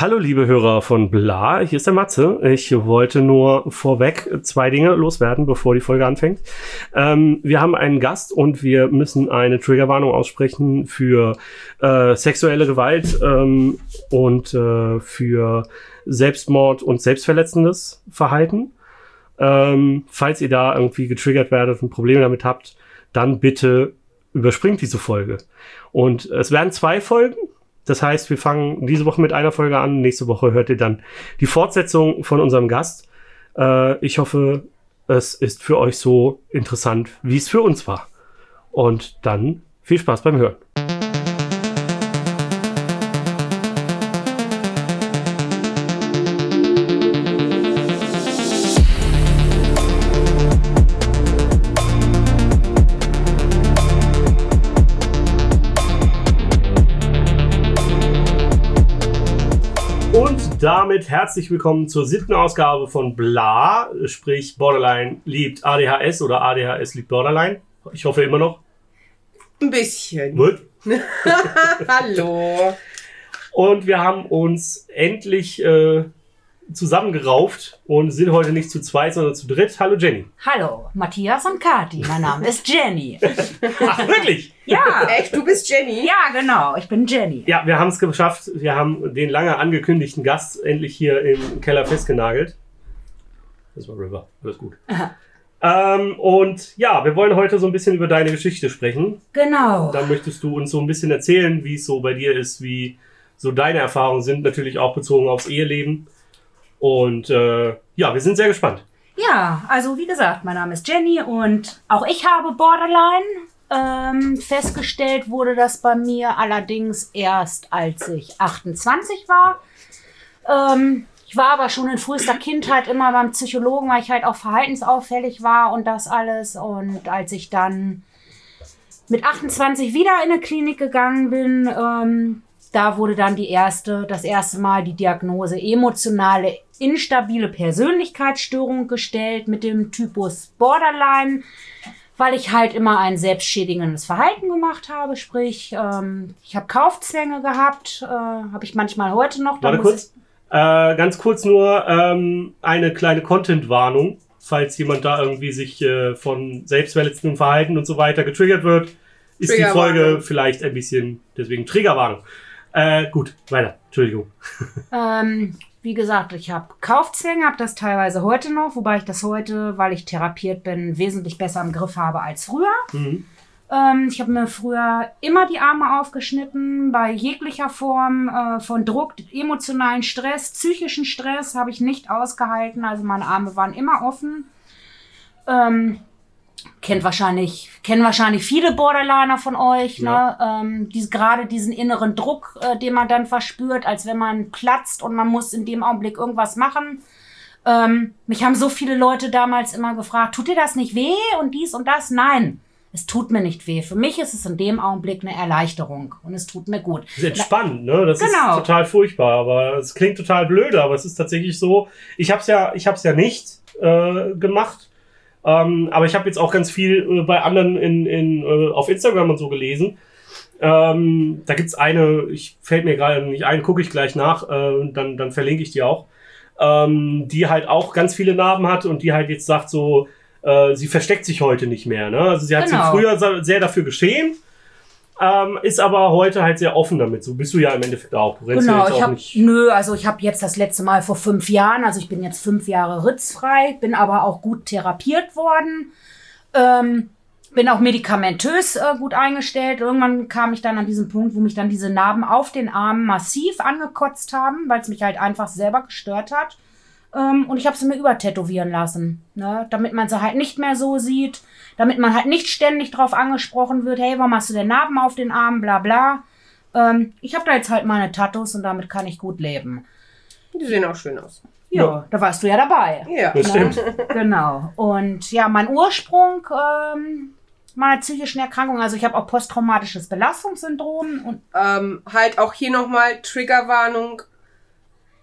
Hallo liebe Hörer von Bla, hier ist der Matze. Ich wollte nur vorweg zwei Dinge loswerden, bevor die Folge anfängt. Ähm, wir haben einen Gast und wir müssen eine Triggerwarnung aussprechen für äh, sexuelle Gewalt ähm, und äh, für Selbstmord und selbstverletzendes Verhalten. Ähm, falls ihr da irgendwie getriggert werdet und Probleme damit habt, dann bitte überspringt diese Folge. Und es werden zwei Folgen. Das heißt, wir fangen diese Woche mit einer Folge an. Nächste Woche hört ihr dann die Fortsetzung von unserem Gast. Äh, ich hoffe, es ist für euch so interessant, wie es für uns war. Und dann viel Spaß beim Hören. Damit herzlich willkommen zur siebten Ausgabe von Bla, sprich Borderline liebt ADHS oder ADHS liebt Borderline. Ich hoffe immer noch. Ein bisschen. Gut. Hallo. Und wir haben uns endlich äh, zusammengerauft und sind heute nicht zu zweit, sondern zu dritt. Hallo Jenny. Hallo, Matthias und Kati. Mein Name ist Jenny. Ach, wirklich? Ja, Echt, du bist Jenny? ja, genau. Ich bin Jenny. Ja, wir haben es geschafft. Wir haben den lange angekündigten Gast endlich hier im Keller festgenagelt. Das war River. Alles gut. Ähm, und ja, wir wollen heute so ein bisschen über deine Geschichte sprechen. Genau. Da möchtest du uns so ein bisschen erzählen, wie es so bei dir ist, wie so deine Erfahrungen sind, natürlich auch bezogen aufs Eheleben. Und äh, ja, wir sind sehr gespannt. Ja, also wie gesagt, mein Name ist Jenny und auch ich habe Borderline. Ähm, festgestellt wurde das bei mir allerdings erst, als ich 28 war. Ähm, ich war aber schon in frühester Kindheit immer beim Psychologen, weil ich halt auch verhaltensauffällig war und das alles. Und als ich dann mit 28 wieder in eine Klinik gegangen bin, ähm, da wurde dann die erste, das erste Mal die Diagnose emotionale instabile Persönlichkeitsstörung gestellt mit dem Typus Borderline, weil ich halt immer ein selbstschädigendes Verhalten gemacht habe. Sprich, ähm, ich habe Kaufzwänge gehabt, äh, habe ich manchmal heute noch. Da Warte kurz. Äh, ganz kurz nur ähm, eine kleine Content-Warnung, falls jemand da irgendwie sich äh, von selbstverletzendem Verhalten und so weiter getriggert wird, ist die. Folge vielleicht ein bisschen, deswegen Triggerwarnung. Äh, gut, weiter. Entschuldigung. Ähm, wie gesagt, ich habe Kaufzwänge, habe das teilweise heute noch, wobei ich das heute, weil ich therapiert bin, wesentlich besser im Griff habe als früher. Mhm. Ähm, ich habe mir früher immer die Arme aufgeschnitten, bei jeglicher Form äh, von Druck, emotionalen Stress, psychischen Stress habe ich nicht ausgehalten. Also meine Arme waren immer offen. Ähm, kennt wahrscheinlich, kennen wahrscheinlich viele Borderliner von euch, Ja. ne? Ähm, die, gerade diesen inneren Druck, äh, den man dann verspürt, als wenn man platzt und man muss in dem Augenblick irgendwas machen. Ähm, mich haben so viele Leute damals immer gefragt, tut dir das nicht weh und dies und das? Nein, es tut mir nicht weh. Für mich ist es in dem Augenblick eine Erleichterung und es tut mir gut. Das ist entspannt, ne? Das Genau. ist total furchtbar, aber es klingt total blöde, aber es ist tatsächlich so. Ich habe es ja, ich habe es ja nicht äh, gemacht, ähm, aber ich habe jetzt auch ganz viel äh, bei anderen in, in, äh, auf Instagram und so gelesen. Ähm, da gibt's eine, ich fällt mir gerade nicht ein, gucke ich gleich nach, äh, dann, dann verlinke ich die auch, ähm, die halt auch ganz viele Narben hat und die halt jetzt sagt so, äh, sie versteckt sich heute nicht mehr. Ne? Also sie hat Genau. sich früher sehr dafür geschämt, ähm, ist aber heute halt sehr offen damit. So bist du ja im Endeffekt auch. Du ja Genau, jetzt ich habe nicht. nö, also ich habe jetzt das letzte Mal vor fünf Jahren, also ich bin jetzt fünf Jahre ritzfrei, bin aber auch gut therapiert worden, ähm, bin auch medikamentös äh, gut eingestellt. Irgendwann kam ich dann an diesen Punkt, wo mich dann diese Narben auf den Armen massiv angekotzt haben, weil es mich halt einfach selber gestört hat. Ähm, und ich habe sie mir übertätowieren lassen, ne? damit man sie halt nicht mehr so sieht, damit man halt nicht ständig drauf angesprochen wird, hey, warum hast du denn Narben auf den Armen, bla bla. Ähm, ich habe da jetzt halt meine Tattoos und damit kann ich gut leben. Die sehen auch schön aus. Ja, Ja. da warst du ja dabei. Ja. Das stimmt. Genau. Und ja, mein Ursprung ähm, meiner psychischen Erkrankung, also ich habe auch posttraumatisches Belastungssyndrom und Ähm, halt auch hier nochmal Triggerwarnung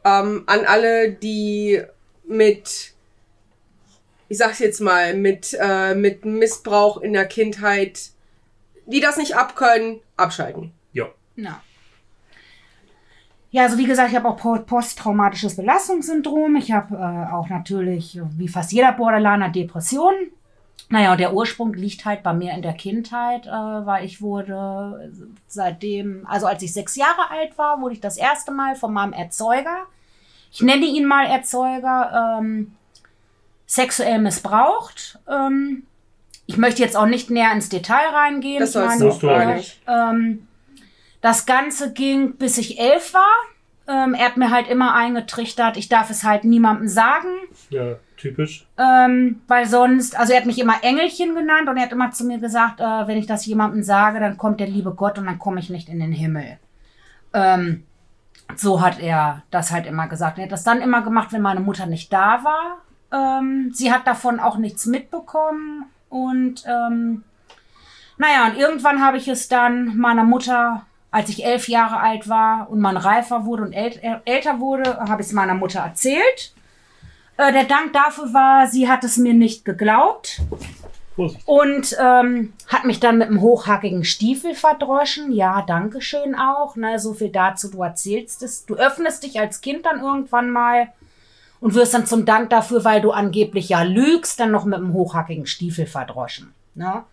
ähm, an alle, die mit, ich sag's jetzt mal, mit, äh, mit Missbrauch in der Kindheit, die das nicht abkönnen, abschalten. Ja. ja. Ja, also wie gesagt, ich habe auch po- posttraumatisches Belastungssyndrom. Ich habe äh, auch natürlich, wie fast jeder Borderliner, Depressionen. Naja, und der Ursprung liegt halt bei mir in der Kindheit, äh, weil ich wurde seitdem, also als ich sechs Jahre alt war, wurde ich das erste Mal von meinem Erzeuger, ich nenne ihn mal Erzeuger, ähm, sexuell missbraucht. Ähm, ich möchte jetzt auch nicht näher ins Detail reingehen. Das Ich sollst meine, du nicht. ähm, das Ganze ging, bis ich elf war. Ähm, er hat mir halt immer eingetrichtert, ich darf es halt niemandem sagen, Ja, typisch. ähm, weil sonst, also er hat mich immer Engelchen genannt und er hat immer zu mir gesagt, äh, wenn ich das jemandem sage, dann kommt der liebe Gott und dann komme ich nicht in den Himmel. Ähm, so hat er das halt immer gesagt. Er hat das dann immer gemacht, wenn meine Mutter nicht da war. Ähm, sie hat davon auch nichts mitbekommen und ähm, naja, und irgendwann habe ich es dann meiner Mutter, als ich elf Jahre alt war und man reifer wurde und äl älter wurde, habe ich es meiner Mutter erzählt. Äh, der Dank dafür war, sie hat es mir nicht geglaubt und ähm, hat mich dann mit einem hochhackigen Stiefel verdroschen. Ja, danke schön auch. Ne, so viel dazu. Du erzählst es. Du öffnest dich als Kind dann irgendwann mal und wirst dann zum Dank dafür, weil du angeblich ja lügst, dann noch mit einem hochhackigen Stiefel verdroschen. Ne?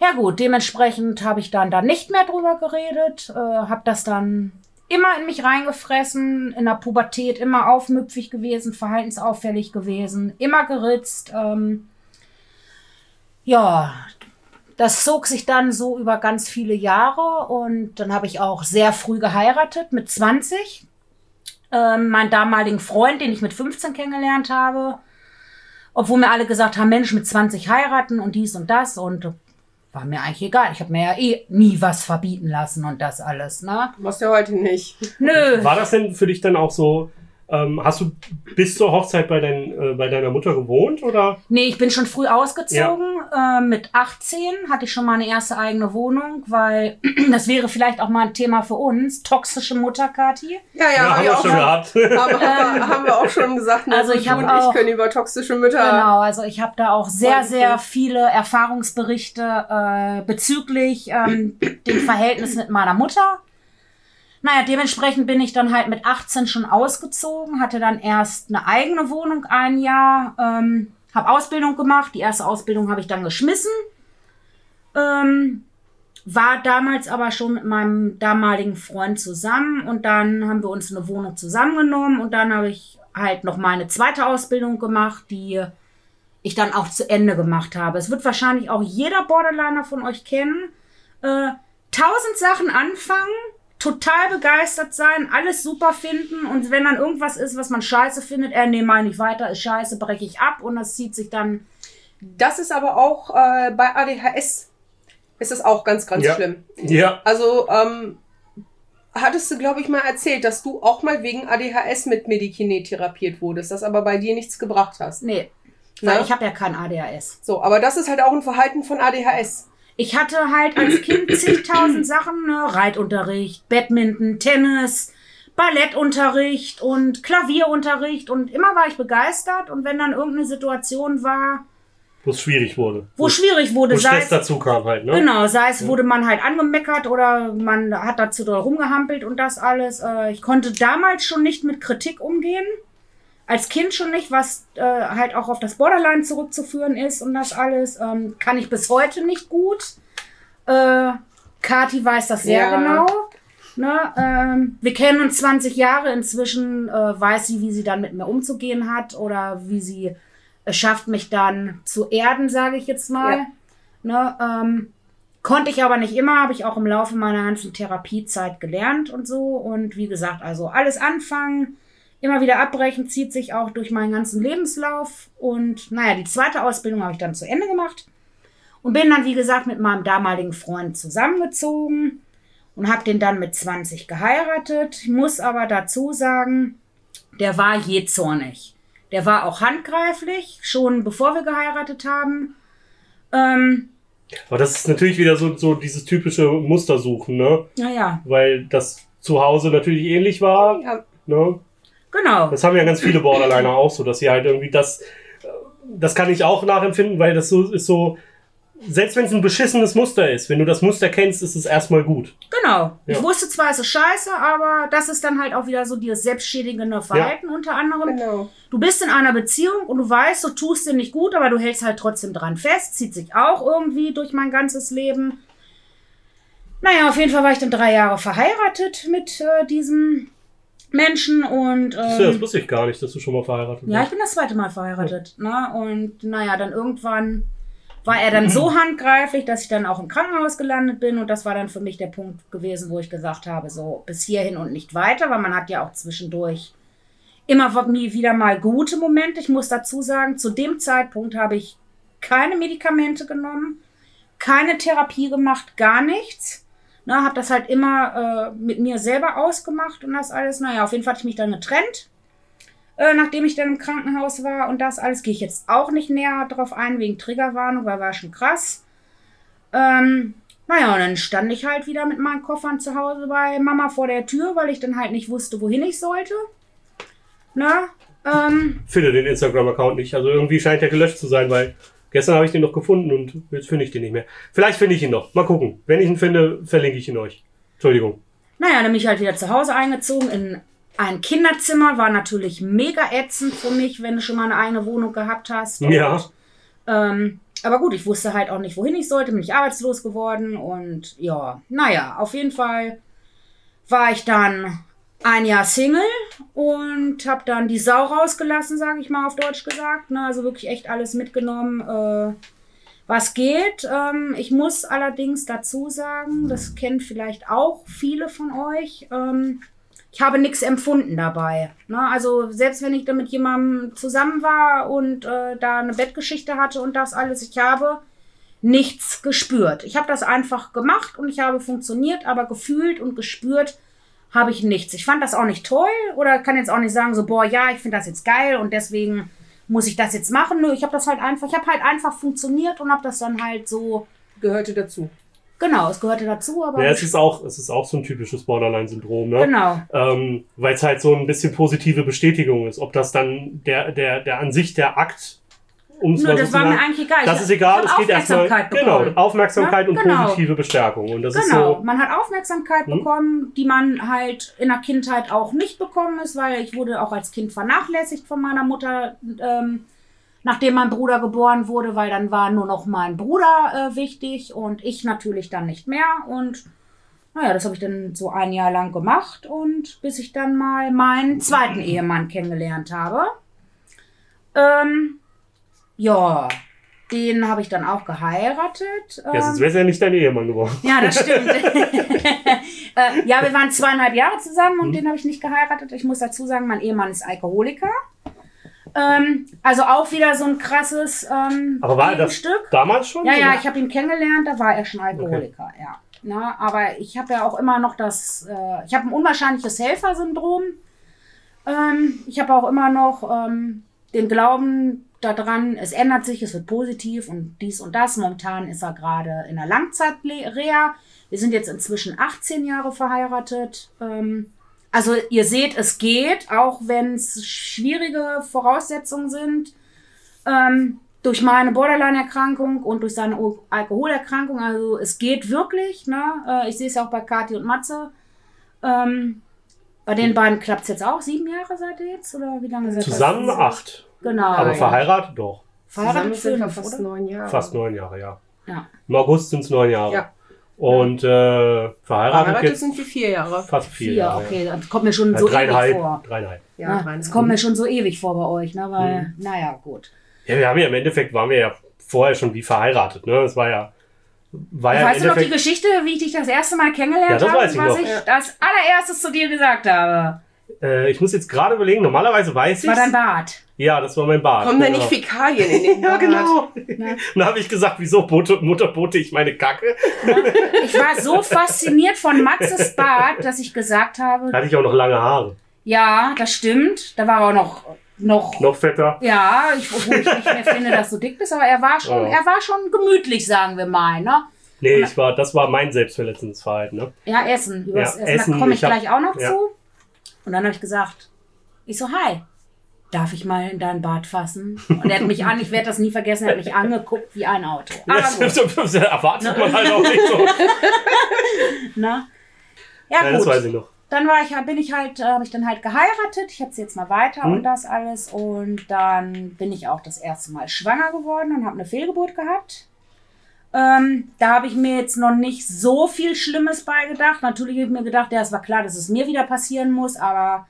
Ja gut, dementsprechend habe ich dann da nicht mehr drüber geredet, äh, habe das dann immer in mich reingefressen, in der Pubertät immer aufmüpfig gewesen, verhaltensauffällig gewesen, immer geritzt. Ähm, ja, das zog sich dann so über ganz viele Jahre und dann habe ich auch sehr früh geheiratet, mit 20. Ähm, meinen damaligen Freund, den ich mit 15 kennengelernt habe, obwohl mir alle gesagt haben, Mensch, mit 20 heiraten und dies und das und war mir eigentlich egal. Ich habe mir ja eh nie was verbieten lassen und das alles, ne? Machst du ja heute nicht. Nö. War das denn für dich dann auch so, ähm, hast du bis zur Hochzeit bei, dein, äh, bei deiner Mutter gewohnt oder? Nee, ich bin schon früh ausgezogen. Äh, mit 18 hatte ich schon meine erste eigene Wohnung, weil das wäre vielleicht auch mal ein Thema für uns. Toxische Mutter, Kathi. Ja, ja, haben wir schon gehabt. Aber, aber haben wir auch schon gesagt, ne, Also so ich du hab und auch- ich können über toxische Mütter. Genau, also ich habe da auch sehr, sehr viele Erfahrungsberichte äh, bezüglich ähm, dem Verhältnis mit meiner Mutter. Naja, dementsprechend bin ich dann halt mit 18 schon ausgezogen, hatte dann erst eine eigene Wohnung ein Jahr, ähm, habe Ausbildung gemacht. Die erste Ausbildung habe ich dann geschmissen. Ähm, war damals aber schon mit meinem damaligen Freund zusammen und dann haben wir uns eine Wohnung zusammengenommen und dann habe ich halt noch meine zweite Ausbildung gemacht, die ich dann auch zu Ende gemacht habe. Es wird wahrscheinlich auch jeder Borderliner von euch kennen. Äh, tausend Sachen anfangen, total begeistert sein, alles super finden und wenn dann irgendwas ist, was man scheiße findet, äh, nee, mal nicht weiter, ist scheiße, breche ich ab und das zieht sich dann Das ist aber auch äh, bei ADHS ist das auch ganz, ganz Ja. schlimm. Ja, Also, ähm, hattest du, glaube ich, mal erzählt, dass du auch mal wegen ADHS mit Medikinet therapiert wurdest, das aber bei dir nichts gebracht hast. Nee, Na? weil ich habe ja kein ADHS. So, aber das ist halt auch ein Verhalten von ADHS. Ich hatte halt als Kind zigtausend Sachen, ne? Reitunterricht, Badminton, Tennis, Ballettunterricht und Klavierunterricht und immer war ich begeistert und wenn dann irgendeine Situation war, wo es schwierig wurde. wo schwierig wurde, wo sei es, dazu kam halt, ne? genau, sei es wurde man halt angemeckert oder man hat dazu doll rumgehampelt und das alles. Äh, Ich konnte damals schon nicht mit Kritik umgehen. Als Kind schon nicht, was äh, halt auch auf das Borderline zurückzuführen ist und das alles. Ähm, kann ich bis heute nicht gut. Äh, Kati weiß das sehr Ja. genau. Ne, ähm, wir kennen uns 20 Jahre. Inzwischen äh, weiß sie, wie sie dann mit mir umzugehen hat oder wie sie es schafft, mich dann zu erden, sage ich jetzt mal. Ja. Ne, ähm, konnte ich aber nicht immer, habe ich auch im Laufe meiner ganzen Therapiezeit gelernt und so. Und wie gesagt, also alles anfangen, immer wieder abbrechen, zieht sich auch durch meinen ganzen Lebenslauf. Und naja, die zweite Ausbildung habe ich dann zu Ende gemacht und bin dann, wie gesagt, mit meinem damaligen Freund zusammengezogen und habe den dann mit 20 geheiratet. Ich muss aber dazu sagen, der war jähzornig. Der war auch handgreiflich, schon bevor wir geheiratet haben. Ähm, Aber das ist natürlich wieder so, so dieses typische Mustersuchen, ne? naja, Weil das zu Hause natürlich ähnlich war, Ja, ne? Genau. Das haben ja ganz viele Borderliner auch so, dass sie halt irgendwie das, äh, das kann ich auch nachempfinden, weil das so ist so, selbst wenn es ein beschissenes Muster ist, wenn du das Muster kennst, ist es erstmal gut. Genau. Ich Ja. wusste zwar, es ist scheiße, aber das ist dann halt auch wieder so dieses selbstschädigende Verhalten unter anderem. Genau. Du bist in einer Beziehung und du weißt, du tust dir nicht gut, aber du hältst halt trotzdem dran fest. Zieht sich auch irgendwie durch mein ganzes Leben. Naja, auf jeden Fall war ich dann drei Jahre verheiratet mit äh, diesem Menschen und. Du, das Ähm, wusste ich gar nicht, dass du schon mal verheiratet ja, ich bin das zweite Mal verheiratet. Ne? Und naja, dann irgendwann war er dann so handgreiflich, dass ich dann auch im Krankenhaus gelandet bin. Und das war dann für mich der Punkt gewesen, wo ich gesagt habe, so bis hierhin und nicht weiter, weil man hat ja auch zwischendurch immer wieder mal gute Momente. Ich muss dazu sagen, zu dem Zeitpunkt habe ich keine Medikamente genommen, keine Therapie gemacht, gar nichts. Na, habe das halt immer äh, mit mir selber ausgemacht und das alles. Naja, auf jeden Fall hatte ich mich dann getrennt äh, nachdem ich dann im Krankenhaus war und das alles, gehe ich jetzt auch nicht näher drauf ein, wegen Triggerwarnung, weil war schon krass. Ähm, naja, und dann stand ich halt wieder mit meinen Koffern zu Hause bei Mama vor der Tür, weil ich dann halt nicht wusste, wohin ich sollte. Na, ähm, Finde den Instagram-Account nicht. Also irgendwie scheint er gelöscht zu sein, weil gestern habe ich den noch gefunden und jetzt finde ich den nicht mehr. Vielleicht finde ich ihn noch. Mal gucken. Wenn ich ihn finde, verlinke ich ihn euch. Entschuldigung. naja, dann bin ich halt wieder zu Hause eingezogen in ein Kinderzimmer. War natürlich mega ätzend für mich, wenn du schon mal eine eigene Wohnung gehabt hast. Ja. Ähm, aber gut, ich wusste halt auch nicht, wohin ich sollte, bin ich arbeitslos geworden und ja, naja, auf jeden Fall war ich dann ein Jahr Single und habe dann die Sau rausgelassen, sage ich mal auf Deutsch gesagt. Ne? Also wirklich echt alles mitgenommen, äh, was geht. Ähm, ich muss allerdings dazu sagen, das kennen vielleicht auch viele von euch. Ähm, ich habe nichts empfunden dabei. Ne? Also selbst wenn ich da mit jemandem zusammen war und äh, da eine Bettgeschichte hatte und das alles, ich habe nichts gespürt. Ich habe das einfach gemacht und ich habe funktioniert, aber gefühlt und gespürt habe ich nichts. Ich fand das auch nicht toll oder kann jetzt auch nicht sagen so, boah, ja, ich finde das jetzt geil und deswegen muss ich das jetzt machen. Nö, ich habe das halt einfach, ich habe halt einfach funktioniert und habe das dann halt so, Gehörte dazu. genau, es gehörte dazu, aber Ja, es ist auch, es ist auch so ein typisches Borderline-Syndrom, ne? genau. Ähm, Weil es halt so ein bisschen positive Bestätigung ist. Ob das dann der, der, der an sich der Akt, um mal so das war mir eigentlich egal. das ist egal, es geht erstmal. Aufmerksamkeit Genau, bekommen. Aufmerksamkeit Ja, und genau. positive Bestärkung. Und das ist Genau, so. man hat Aufmerksamkeit Hm? bekommen, die man halt in der Kindheit auch nicht bekommen ist, weil ich wurde auch als Kind vernachlässigt von meiner Mutter, ähm, nachdem mein Bruder geboren wurde, weil dann war nur noch mein Bruder äh, wichtig und ich natürlich dann nicht mehr. Und naja, das habe ich dann so ein Jahr lang gemacht und bis ich dann mal meinen zweiten Ehemann kennengelernt habe. Ähm, ja, den habe ich dann auch geheiratet. Ja, sonst wäre es ja nicht dein Ehemann geworden. Ja, das stimmt. äh, ja, wir waren zweieinhalb Jahre zusammen und Mhm. den habe ich nicht geheiratet. Ich muss dazu sagen, mein Ehemann ist Alkoholiker. Ähm, also auch wieder so ein krasses ähm, Aber war das Stück. damals schon? Ja, ja, ich habe ihn kennengelernt, da war er schon Alkoholiker, ja. Na, aber ich habe ja auch immer noch das, äh, ich habe ein unwahrscheinliches Helfersyndrom. Ähm, ich habe auch immer noch ähm, den Glauben daran, es ändert sich, es wird positiv und dies und das. Momentan ist er gerade in der Langzeitreha. Wir sind jetzt inzwischen 18 Jahre verheiratet. Ähm, also ihr seht, es geht, auch wenn es schwierige Voraussetzungen sind. Ähm, durch meine Borderline-Erkrankung und durch seine Al- Alkoholerkrankung. Also es geht wirklich. Ne? Äh, ich sehe es ja auch bei Kathi und Matze. Ähm, bei den beiden klappt es jetzt auch. Sieben Jahre seid ihr jetzt? Oder wie lange seid ihr? Zusammen acht. Genau. Aber verheiratet doch. verheiratet Zusammen sind wir fast oder? neun Jahre. Fast neun Jahre, ja. Ja. Im August sind es neun Jahre. Ja. Und äh, verheiratet, Verheiratet sind wir vier Jahre. fast vier Vier, Jahre. okay. Das kommt mir schon Ja. so ewig vor. Dreieinhalb. Ja, Ja, dreieinhalb. das kommt mir schon so ewig vor bei euch, ne? Weil, Mhm. naja, gut. Ja, wir haben ja im Endeffekt waren wir ja vorher schon wie verheiratet, ne? Das war ja, war ja im weißt du noch die. Geschichte, wie ich dich das erste Mal kennengelernt Ja, das habe? weiß ich was noch. ich Ja. als allererstes zu dir gesagt habe. Äh, ich muss jetzt gerade überlegen, normalerweise weiß Das ich. war dein Bart. Ja, das war mein Bart. Kommen da genau. nicht Fäkalien in den Ja, Bart? genau. Ja. Dann habe ich gesagt, wieso bote, Mutter bote ich meine Kacke? Ich war so fasziniert von Maxes Bart, dass ich gesagt habe, Da hatte ich auch noch lange Haare. ja, das stimmt. Da war er auch noch, noch, Noch fetter. ja, ich, obwohl ich nicht mehr finde, dass du dick bist, aber er war schon, Ja. er war schon gemütlich, sagen wir mal, ne? Nee, ich war, das war mein selbstverletzendes Verhalten, ne? Ja, Essen. Über Ja, das Essen, Essen, da komme ich, ich hab- gleich auch noch ja. zu. Und dann habe ich gesagt, ich so, hi. darf ich mal in dein Bad fassen? Und er hat mich an, ich werde das nie vergessen, er hat mich angeguckt wie ein Auto. Aber Das, gut, das erwartet man halt auch nicht so. ne? Ja, das gut. weiß ich noch. Dann war ich, bin ich halt, äh, habe ich dann halt geheiratet. Ich habe jetzt mal weiter Mhm. und das alles. Und dann bin ich auch das erste Mal schwanger geworden und habe eine Fehlgeburt gehabt. Ähm, da habe ich mir jetzt noch nicht so viel Schlimmes beigedacht. Natürlich habe ich mir gedacht, ja, es war klar, dass es mir wieder passieren muss, aber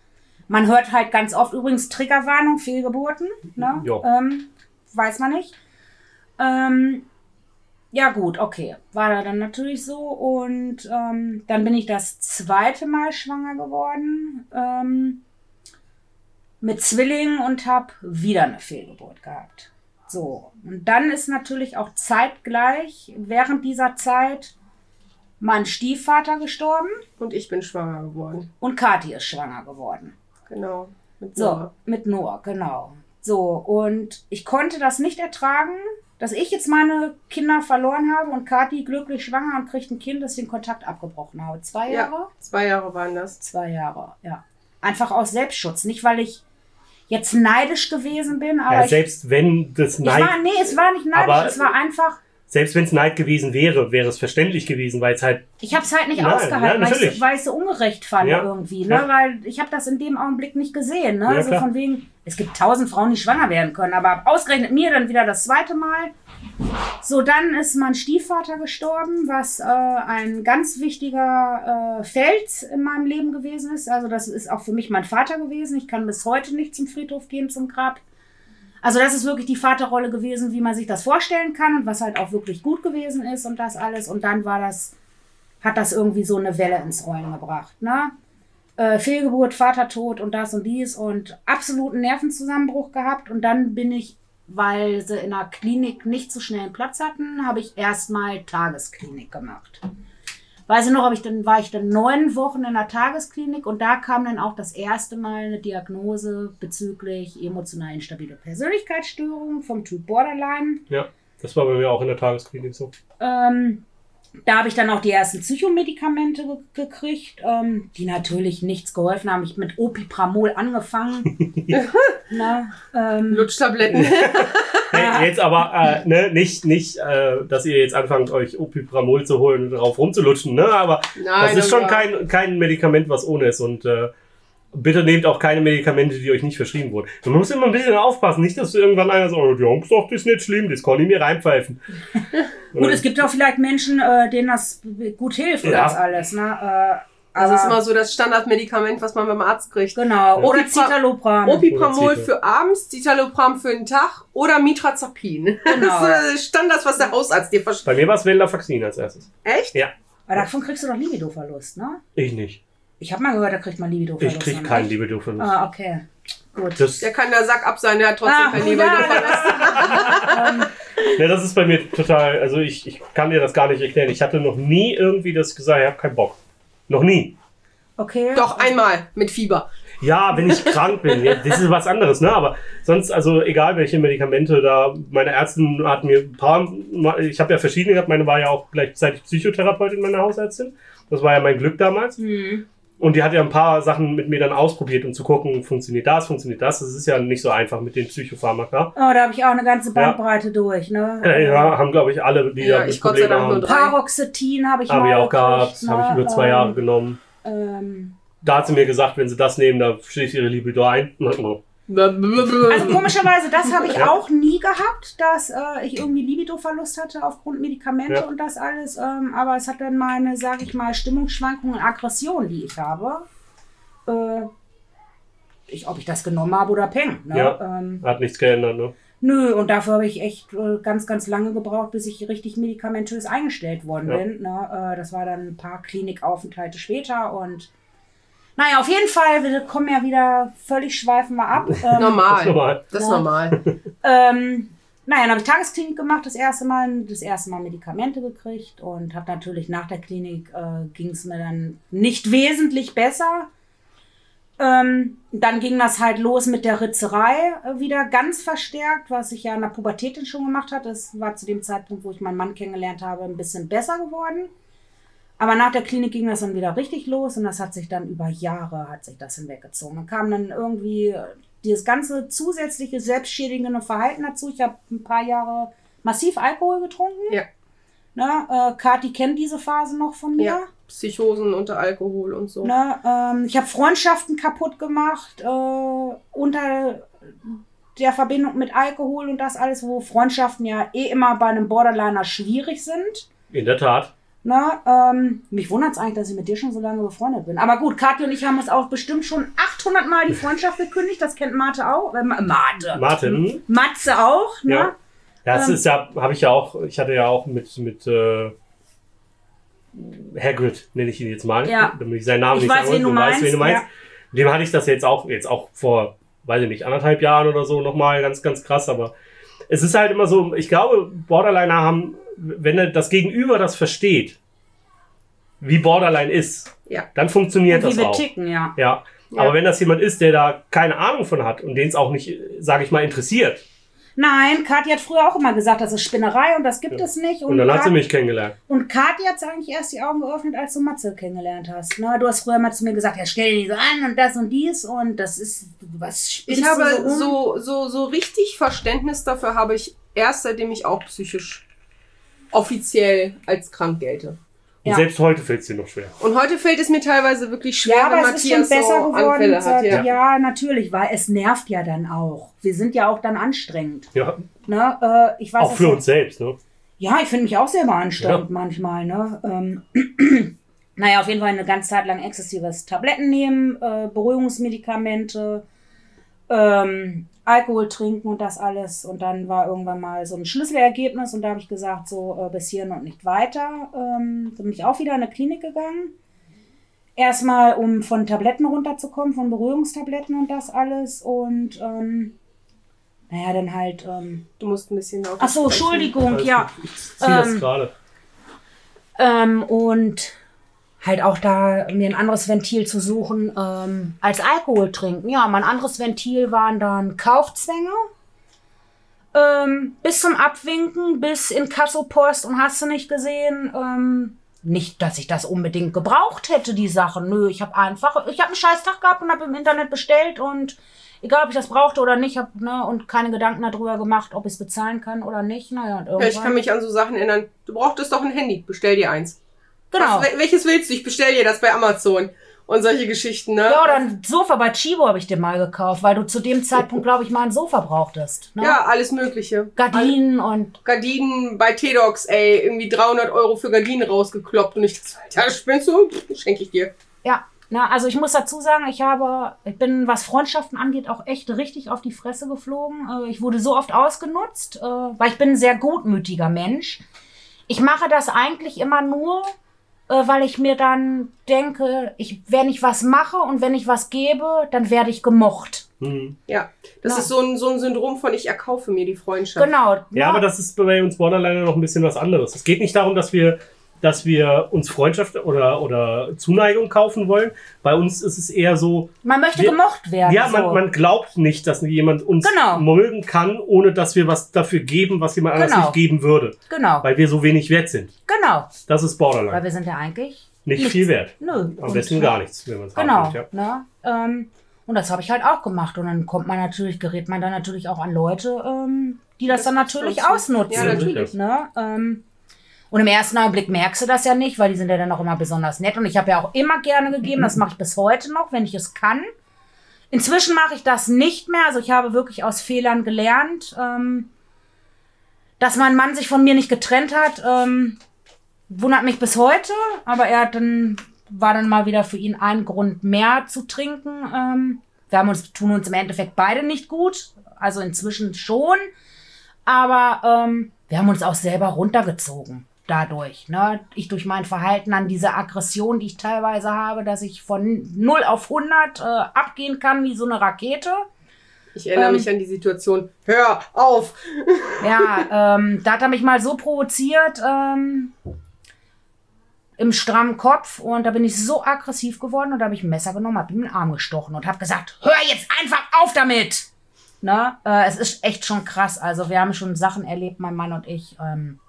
man hört halt ganz oft übrigens Triggerwarnung, Fehlgeburten. Ne? Ähm, weiß man nicht. Ähm, ja, gut, okay. War da dann natürlich so. Und ähm, dann bin ich das zweite Mal schwanger geworden ähm, mit Zwillingen und habe wieder eine Fehlgeburt gehabt. So, und dann ist natürlich auch zeitgleich während dieser Zeit mein Stiefvater gestorben Und ich bin schwanger geworden. und Kathi ist schwanger geworden. Genau. Mit So, Noah. mit Noah, genau. So, und ich konnte das nicht ertragen, dass ich jetzt meine Kinder verloren habe und Kathi glücklich schwanger und kriegt ein Kind, dass ich den Kontakt abgebrochen habe. Zwei Ja. Jahre? Zwei Jahre waren das. Zwei Jahre, ja. Einfach aus Selbstschutz. Nicht, weil ich jetzt neidisch gewesen bin, aber Ja, ich, selbst wenn das ich Neid, war, nee, es war nicht neidisch, es war einfach, selbst wenn es Neid gewesen wäre, wäre es verständlich gewesen, weil es halt ich habe es halt nicht Nein, ausgehalten, ja, weil ich ich es so ungerecht fand Ja. irgendwie, ne? Weil ich habe das in dem Augenblick nicht gesehen, ne? Ja, so klar. von wegen, es gibt tausend Frauen, die schwanger werden können, aber ausgerechnet mir dann wieder das zweite Mal. So, dann ist mein Stiefvater gestorben, was äh, ein ganz wichtiger äh, Fels in meinem Leben gewesen ist. Also das ist auch für mich mein Vater gewesen. Ich kann bis heute nicht zum Friedhof gehen, zum Grab. Also das ist wirklich die Vaterrolle gewesen, wie man sich das vorstellen kann und was halt auch wirklich gut gewesen ist und das alles. Und dann war das, hat das irgendwie so eine Welle ins Rollen gebracht. Ne? Äh, Fehlgeburt, Vatertod und das und dies und absoluten Nervenzusammenbruch gehabt. Und dann bin ich, weil sie in der Klinik nicht so schnell einen Platz hatten, habe ich erstmal Tagesklinik gemacht. Weiß ich noch, ich dann, war ich dann neun Wochen in der Tagesklinik und da kam dann auch das erste Mal eine Diagnose bezüglich emotional instabile Persönlichkeitsstörung vom Typ Borderline. Ja, das war bei mir auch in der Tagesklinik so. Ähm, da habe ich dann auch die ersten Psychomedikamente ge gekriegt, ähm, die natürlich nichts geholfen haben. Ich mit Opipramol angefangen. Na, ähm, Lutschtabletten. Hey, jetzt aber äh, ne, nicht, nicht äh, dass ihr jetzt anfangt, euch Opipramol zu holen und darauf rumzulutschen, ne? aber Nein, das ist schon kein, kein Medikament, was ohne ist. Und äh, bitte nehmt auch keine Medikamente, die euch nicht verschrieben wurden. Man muss immer ein bisschen aufpassen, nicht, dass irgendwann einer sagt, oh, die Jungs, doch, das ist nicht schlimm, das kann ich mir reinpfeifen. gut, es gibt auch vielleicht Menschen, äh, denen das gut hilft oder Ja. das alles. Ne? Äh, ist immer so das Standardmedikament, was man beim Arzt kriegt. Genau, oder Opipra- Citalopram. Opipramol für abends, Citalopram für den Tag oder Mitrazapin. Genau. Das ist Standards, was der Hausarzt dir verschreibt. Bei mir war es Venlafaxin als erstes. Echt? Ja, Aber davon kriegst du doch Libidoverlust, ne? ich nicht. Ich habe mal gehört, da kriegt man Libidoverlust. Ich krieg ne? keinen Libido-Verlust. Ah, okay. Gut. Das, Der kann der Sack ab sein, der hat trotzdem Ah, kein ja, Libido-Verlust. ja, das ist bei mir total, also ich, ich kann dir das gar nicht erklären. Ich hatte noch nie irgendwie das gesagt, ich habe keinen Bock. Noch nie. okay. Doch, einmal mit Fieber. Ja, wenn ich krank bin, ja, das ist was anderes, ne? Aber sonst, also egal welche Medikamente da, meine Ärztin hat mir ein paar, ich habe ja verschiedene gehabt, meine war ja auch gleichzeitig Psychotherapeutin, meine Hausärztin. Das war ja mein Glück damals. Hm. Und die hat ja ein paar Sachen mit mir dann ausprobiert, um zu gucken, funktioniert das, funktioniert das. Das ist ja nicht so einfach mit den Psychopharmaka. Oh, da habe ich auch eine ganze Bandbreite durch, ne? Äh, ja, haben glaube ich alle, die Ja, da ich Gott sei Probleme Dank nur haben. drei. Paroxetin habe ich Habe mal ich auch gehabt, habe ich ne? über zwei Ähm, Jahre genommen. Ähm, Da hat sie mir gesagt, wenn sie das nehmen, da schlägt ihre Libido ein. also komischerweise, das habe ich Ja. auch nie gehabt, dass äh, ich irgendwie Libidoverlust hatte aufgrund Medikamente Ja. und das alles. Ähm, aber es hat dann meine, sage ich mal, Stimmungsschwankungen, Aggression, die ich habe. Äh, ich, ob ich das genommen habe oder peng. Ne? Ja. Ähm, Hat nichts geändert, ne? Nö, und dafür habe ich echt äh, ganz, ganz lange gebraucht, bis ich richtig medikamentös eingestellt worden Ja. bin. Ne? Äh, das war dann ein paar Klinikaufenthalte später und naja, auf jeden Fall, wir kommen ja wieder völlig schweifen wir ab. Ähm, Das ist Normal. normal. Das ist Ja. normal. ähm, naja, dann habe ich Tagesklinik gemacht, das erste Mal, das erste Mal Medikamente gekriegt und habe natürlich nach der Klinik äh, ging es mir dann nicht wesentlich besser. Ähm, dann ging das halt los mit der Ritzerei äh, wieder ganz verstärkt, was ich ja in der Pubertät schon gemacht hatte. Das war zu dem Zeitpunkt, wo ich meinen Mann kennengelernt habe, ein bisschen besser geworden. Aber nach der Klinik ging das dann wieder richtig los und das hat sich dann über Jahre hat sich das hinweggezogen. Dann kam dann irgendwie dieses ganze zusätzliche selbstschädigende Verhalten dazu. Ich habe ein paar Jahre massiv Alkohol getrunken. Ja. Ne, äh, Kathi kennt diese Phase noch von mir. Ja. Psychosen unter Alkohol und so. Ne, ähm, ich habe Freundschaften kaputt gemacht äh, unter der Verbindung mit Alkohol und das alles, wo Freundschaften ja eh immer bei einem Borderliner schwierig sind. In der Tat. Ne, ähm, mich wundert es eigentlich, dass ich mit dir schon so lange befreundet bin. Aber gut, Kathi und ich haben uns auch bestimmt schon 800 Mal die Freundschaft gekündigt. Das kennt Mate auch. Äh, Ma- Mate. Martin. Matze auch. Ne? Ja. Ja, das Ähm. ist ja, habe ich ja auch, ich hatte ja auch mit, mit äh, Hagrid, nenne ich ihn jetzt mal, Ja. damit ich seinen Namen Ich nicht weiß, sagen wen du muss, weißt, wen du meinst, meinst. Dem hatte ich das jetzt auch, jetzt auch vor, weiß ich nicht, anderthalb Jahren oder so nochmal, ganz, ganz krass, aber es ist halt immer so, ich glaube, Borderliner haben, wenn er das Gegenüber das versteht, wie Borderline ist, Ja. dann funktioniert Wie das wir auch. ticken, ja. Ja. Ja. Aber wenn das jemand ist, der da keine Ahnung von hat und den es auch nicht, sage ich mal, interessiert, Nein, Kathi hat früher auch immer gesagt, das ist Spinnerei und das gibt Ja. es nicht. und dann hat sie mich kennengelernt. Und Kathi hat eigentlich erst die Augen geöffnet, als du Matze kennengelernt hast. Ne? Du hast früher mal zu mir gesagt, ja, stell dir nicht so an und das und dies und das ist, was spinnst Ich habe so, um? so, so, so richtig Verständnis dafür habe ich erst seitdem ich auch psychisch offiziell als krank gelte. Und Ja. selbst heute fällt es dir noch schwer. Und heute fällt es mir teilweise wirklich schwer, Ja, wenn aber es ist schon Matthias besser so geworden. Anfälle hat. seit- Ja. ja. natürlich, weil es nervt ja dann auch. Wir sind ja auch dann anstrengend. Ja, Ne? Äh, ich weiß auch für uns selbst. Ne? Ja, ich finde mich auch selber anstrengend Ja. manchmal. Ne? Ähm, naja, auf jeden Fall eine ganze Zeit lang exzessives Tabletten nehmen, äh, Beruhigungsmedikamente, ähm, Alkohol trinken und das alles. Und dann war irgendwann mal so ein Schlüsselergebnis und da habe ich gesagt, so äh, bis hierhin und nicht weiter. Ähm, dann bin ich auch wieder in eine Klinik gegangen. Erstmal, um von Tabletten runterzukommen, von Beruhigungstabletten und das alles. Und ähm, naja, dann halt. Ähm, Du musst ein bisschen lauter ach so. Entschuldigung, ja. Ich ziehe das Ähm, gerade. Ähm, und halt auch da mir ein anderes Ventil zu suchen ähm, als Alkohol trinken. Ja, mein anderes Ventil waren dann Kaufzwänge. Ähm, bis zum Abwinken, bis in Kassopost und hast du nicht gesehen. Ähm, nicht, dass ich das unbedingt gebraucht hätte, die Sachen. Nö, ich habe einfach, ich habe einen scheiß Tag gehabt und habe im Internet bestellt und egal, ob ich das brauchte oder nicht, habe ne, und keine Gedanken darüber gemacht, ob ich es bezahlen kann oder nicht. Naja, und Ja, ich kann mich an so Sachen erinnern. Du brauchtest doch ein Handy. Bestell dir eins. Genau. Was, wel- welches willst du? Ich bestell dir das bei Amazon. Und solche Geschichten, ne? Ja, oder ein Sofa bei Chibo habe ich dir mal gekauft, weil du zu dem Zeitpunkt, glaube ich, mal ein Sofa brauchtest. Ne? Ja, alles Mögliche. Gardinen und. Gardinen bei T-Docs, ey, irgendwie 300 Euro für Gardinen rausgekloppt und ich, ja, spinnst du? Schenke ich dir. Ja, na, also ich muss dazu sagen, ich habe, ich bin, was Freundschaften angeht, auch echt richtig auf die Fresse geflogen. Äh, Ich wurde so oft ausgenutzt, äh, weil ich bin ein sehr gutmütiger Mensch. Ich mache das eigentlich immer nur, äh, weil ich mir dann denke, ich, wenn ich was mache und wenn ich was gebe, dann werde ich gemocht. Hm. Ja, das Ja. ist so ein, so ein Syndrom von ich erkaufe mir die Freundschaft. Genau. Ja, na, aber das ist bei uns Borderliner noch ein bisschen was anderes. Es geht nicht darum, dass wir, dass wir uns Freundschaft oder, oder Zuneigung kaufen wollen. Bei uns ist es eher so, man möchte wir- gemocht werden. ja, man, so. man glaubt nicht, dass jemand uns Genau. mögen kann, ohne dass wir was dafür geben, was jemand anders Genau. nicht geben würde. Genau, Weil wir so wenig wert sind. genau. Das ist Weil Borderline. wir sind ja eigentlich Nicht nichts. viel wert. Nö. Am Und- besten gar nichts, wenn man es Genau. haben will, ja. Ne? Ähm, und das habe ich halt auch gemacht. Und dann kommt man natürlich, gerät man dann natürlich auch an Leute, ähm, die das, Das dann natürlich ausnutzen. ausnutzen. Ja, natürlich. Ne? Ähm, und im ersten Augenblick merkst du das ja nicht, weil die sind ja dann auch immer besonders nett. Und ich habe ja auch immer gerne gegeben, das mache ich bis heute noch, wenn ich es kann. Inzwischen mache ich das nicht mehr. Also ich habe wirklich aus Fehlern gelernt. Ähm, dass mein Mann sich von mir nicht getrennt hat, ähm, wundert mich bis heute. Aber er hat dann, war dann mal wieder für ihn ein Grund mehr zu trinken. Ähm, wir haben uns, tun uns im Endeffekt beide nicht gut. Also inzwischen schon. Aber ähm, wir haben uns auch selber runtergezogen dadurch. Ne? Ich durch mein Verhalten an diese Aggression, die ich teilweise habe, dass ich von 0 auf 100 äh, abgehen kann wie so eine Rakete. Ich erinnere Ähm, mich an die Situation. Hör auf! Ja, ähm, da hat er mich mal so provoziert ähm, im strammen Kopf und da bin ich so aggressiv geworden und da habe ich ein Messer genommen, habe ihm den Arm gestochen und habe gesagt, hör jetzt einfach auf damit! Ne? Äh, es ist echt schon krass. Also wir haben schon Sachen erlebt, mein Mann und ich. Ähm,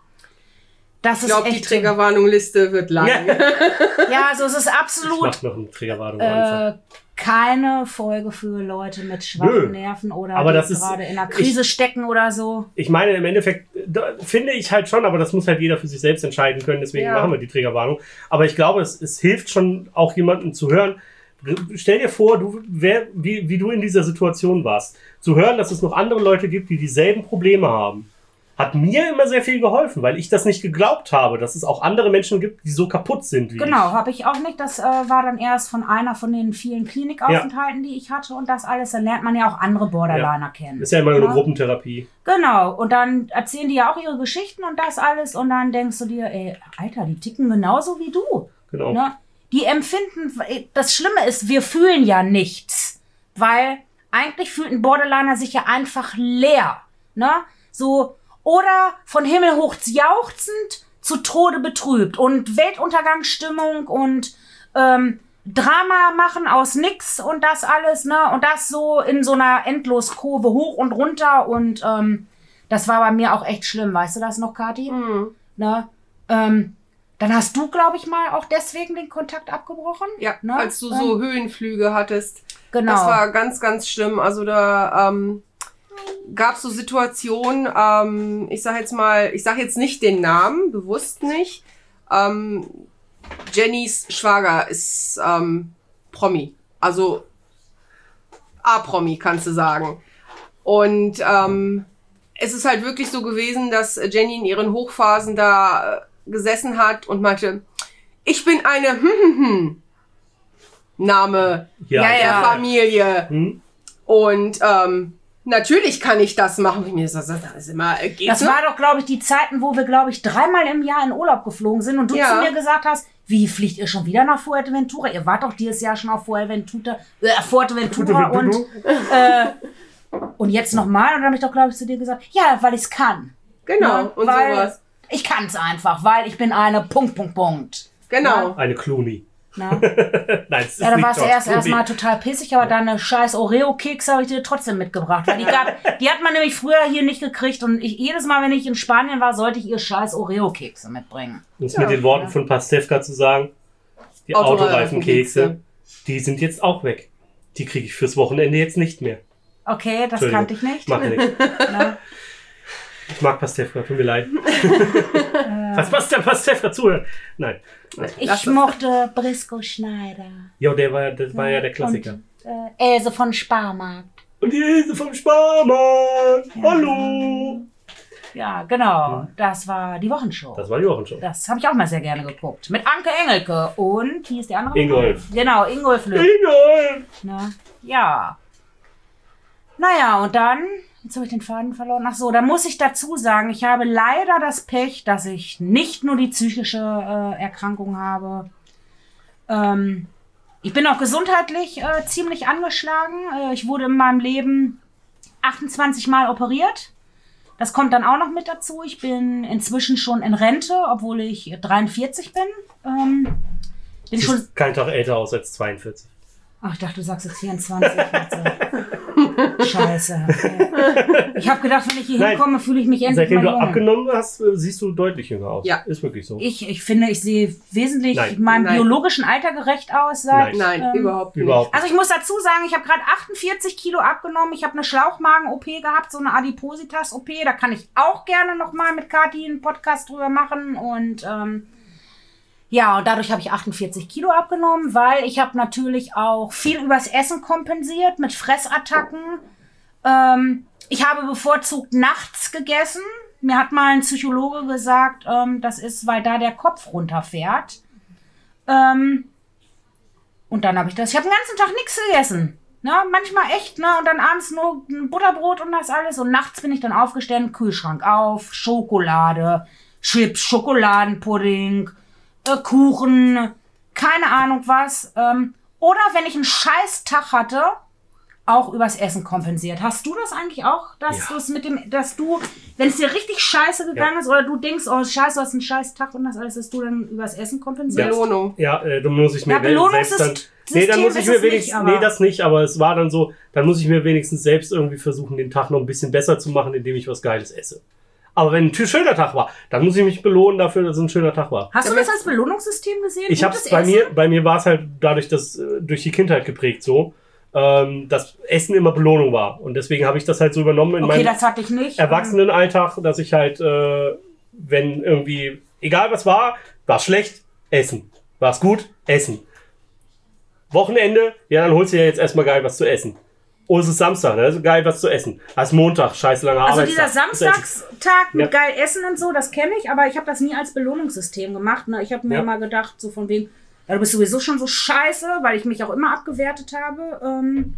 das Ich ist glaube, die echt Triggerwarnungliste wird lang. Ja. Ja, also es ist Ich absolut mach noch eine Anfang. äh, keine Folge für Leute mit schwachen Nö. Nerven oder Aber die das ist- gerade in einer Krise stecken oder so. Ich meine, im Endeffekt da, finde ich halt schon, aber das muss halt jeder für sich selbst entscheiden können, deswegen Ja. machen wir die Triggerwarnung. Aber ich glaube, es, es hilft schon auch jemandem zu hören. Stell dir vor, du, wer, wie, wie du in dieser Situation warst. Zu hören, dass es noch andere Leute gibt, die dieselben Probleme haben. Hat mir immer sehr viel geholfen, weil ich das nicht geglaubt habe, dass es auch andere Menschen gibt, die so kaputt sind wie Genau, habe ich auch nicht. Das äh, war dann erst von einer von den vielen Klinikaufenthalten, die ich hatte und das alles. Dann lernt man ja auch andere Borderliner kennen. Ist ja immer eine Ja. Gruppentherapie. Genau, und dann erzählen die ja auch ihre Geschichten und das alles und dann denkst du dir, ey, Alter, die ticken genauso wie du. Genau. Ne? Die empfinden, das Schlimme ist, wir fühlen ja nichts, weil eigentlich fühlt ein Borderliner sich ja einfach leer. Ne? So, oder von Himmel hoch jauchzend zu Tode betrübt und Weltuntergangsstimmung und ähm, Drama machen aus nix und das alles, ne? Und das so in so einer Endloskurve hoch und runter und ähm, das war bei mir auch echt schlimm, weißt du das noch, Kathi? Mhm. Ne? Ähm, dann hast du, glaube ich, mal auch deswegen den Kontakt abgebrochen. Ja, Ne? als du so Höhenflüge hattest. Genau. Das war ganz, ganz schlimm. Also da ähm, gab es so Situationen, ähm, ich sage jetzt mal, ich sage jetzt nicht den Namen, bewusst nicht. Ähm, Jennys Schwager ist ähm, Promi. Also A-Promi, kannst du sagen. Und ähm, es ist halt wirklich so gewesen, dass Jenny in ihren Hochphasen da äh, gesessen hat und meinte, ich bin eine hm, hm, hm, Name Ja, der ja. Familie. Hm? Und ähm, natürlich kann ich das machen. Ich mir das, das ist immer, äh, geht Das so? war doch, glaube ich, die Zeiten, wo wir, glaube ich, dreimal im Jahr in Urlaub geflogen sind und du Ja. zu mir gesagt hast, wie fliegt ihr schon wieder nach Fuerteventura? Ihr wart doch dieses Jahr schon auf Fuerteventura, äh, Fuerteventura und, äh, und jetzt nochmal. Und dann habe ich doch, glaube ich, zu dir gesagt, ja, weil ich es kann. Genau, Ne? und weil sowas. Ich kann es einfach, weil ich bin eine Punkt, Punkt, Punkt. Genau. Eine Clooney. Ne? Nein, es ist Ja, da nicht warst du erst erstmal total pissig, aber deine scheiß Oreo-Kekse habe ich dir trotzdem mitgebracht. Weil die, gab, die hat man nämlich früher hier nicht gekriegt und ich, jedes Mal, wenn ich in Spanien war, sollte ich ihr scheiß Oreo-Kekse mitbringen. Um es mit den Worten von Pastewka zu sagen, die Autoreifenkekse. Autoreifenkekse, die sind jetzt auch weg. Die kriege ich fürs Wochenende jetzt nicht mehr. Okay, das kannte ich nicht. Mach nichts. Ne? Ich mag Pastewka, tut mir leid. Was passt der Pastewka zuhören? Nein. Ich Lass mochte Briscoe Schneider. Ja, der war, das war ja der Klassiker. Und, äh, Else von Sparmarkt. Und die Ilse vom Sparmarkt. Hallo. Ja, genau. Das war die Wochenshow. Das war die Wochenshow. Das habe ich auch mal sehr gerne geguckt. Mit Anke Engelke und, wie ist die andere? Ingolf. Genau, Ingolf Lück. Ingolf. Ne? Ja. Naja, und dann, jetzt habe ich den Faden verloren. Ach so, da muss ich dazu sagen, ich habe leider das Pech, dass ich nicht nur die psychische äh, Erkrankung habe. Ähm, ich bin auch gesundheitlich äh, ziemlich angeschlagen. Äh, ich wurde in meinem Leben 28 Mal operiert. Das kommt dann auch noch mit dazu. Ich bin inzwischen schon in Rente, obwohl ich 43 bin. Ähm, bin schon kein Tag älter aus als 42. Ach, ich dachte, du sagst jetzt 24. Scheiße. Ich habe gedacht, wenn ich hier Nein. hinkomme, fühle ich mich endlich Seitdem mal du jung. abgenommen hast, äh, siehst du deutlich jünger aus. Ja. Ist wirklich so. Ich, ich finde, ich sehe wesentlich Nein. meinem Nein. biologischen Alter gerecht aus. Seit, Nein. Nein, ähm, überhaupt nicht. Überhaupt. Also ich muss dazu sagen, ich habe gerade 48 Kilo abgenommen. Ich habe eine Schlauchmagen-OP gehabt, so eine Adipositas-OP. Da kann ich auch gerne nochmal mit Kathi einen Podcast drüber machen. Und ähm, ja, und dadurch habe ich 48 Kilo abgenommen, weil ich habe natürlich auch viel übers Essen kompensiert mit Fressattacken. Ähm, ich habe bevorzugt nachts gegessen. Mir hat mal ein Psychologe gesagt, ähm, das ist, weil da der Kopf runterfährt. Ähm, und dann habe ich das. Ich habe den ganzen Tag nichts gegessen. Ne? Manchmal echt, ne? Und dann abends nur ein Butterbrot und das alles. Und nachts bin ich dann aufgestanden, Kühlschrank auf, Schokolade, Chips, Schokoladenpudding, äh, Kuchen, keine Ahnung was. Ähm, oder wenn ich einen scheiß Tag hatte, auch übers Essen kompensiert. Hast du das eigentlich auch, dass Ja. du es mit dem, dass du, wenn es dir richtig scheiße gegangen ist, oder du denkst, oh scheiße, du hast einen scheiß Tag und das alles, dass du dann übers Essen kompensierst? Belohnung. Ja, äh, dann muss ich mir Ja, Belohnungssystem- selbst dann. Nee, dann muss ich mir nicht, wenigstens. aber- nee, das nicht, aber es war dann so, dann muss ich mir wenigstens selbst irgendwie versuchen, den Tag noch ein bisschen besser zu machen, indem ich was Geiles esse. Aber wenn ein schöner Tag war, dann muss ich mich belohnen dafür, dass es ein schöner Tag war. Hast du das als Belohnungssystem gesehen? Ich habe bei mir, bei mir war es halt dadurch, dass äh, durch die Kindheit geprägt so, ähm, dass Essen immer Belohnung war. Und deswegen habe ich das halt so übernommen in Okay, meinem das hatte ich nicht. Erwachsenenalltag, dass ich halt, äh, wenn irgendwie, egal was war, war schlecht, essen. War es gut, essen. Wochenende, ja, dann holst du ja jetzt erstmal geil was zu essen. Oh, es ist Samstag, ne? Also geil was zu essen. Es ist Montag, scheiße lange Also dieser Ist. Samstagstag mit Ja. geil Essen und so, das kenne ich, aber ich habe das nie als Belohnungssystem gemacht. Ne? Ich habe mir Ja. immer gedacht, so von wegen, ja, du bist sowieso schon so scheiße, weil ich mich auch immer abgewertet habe. Ähm,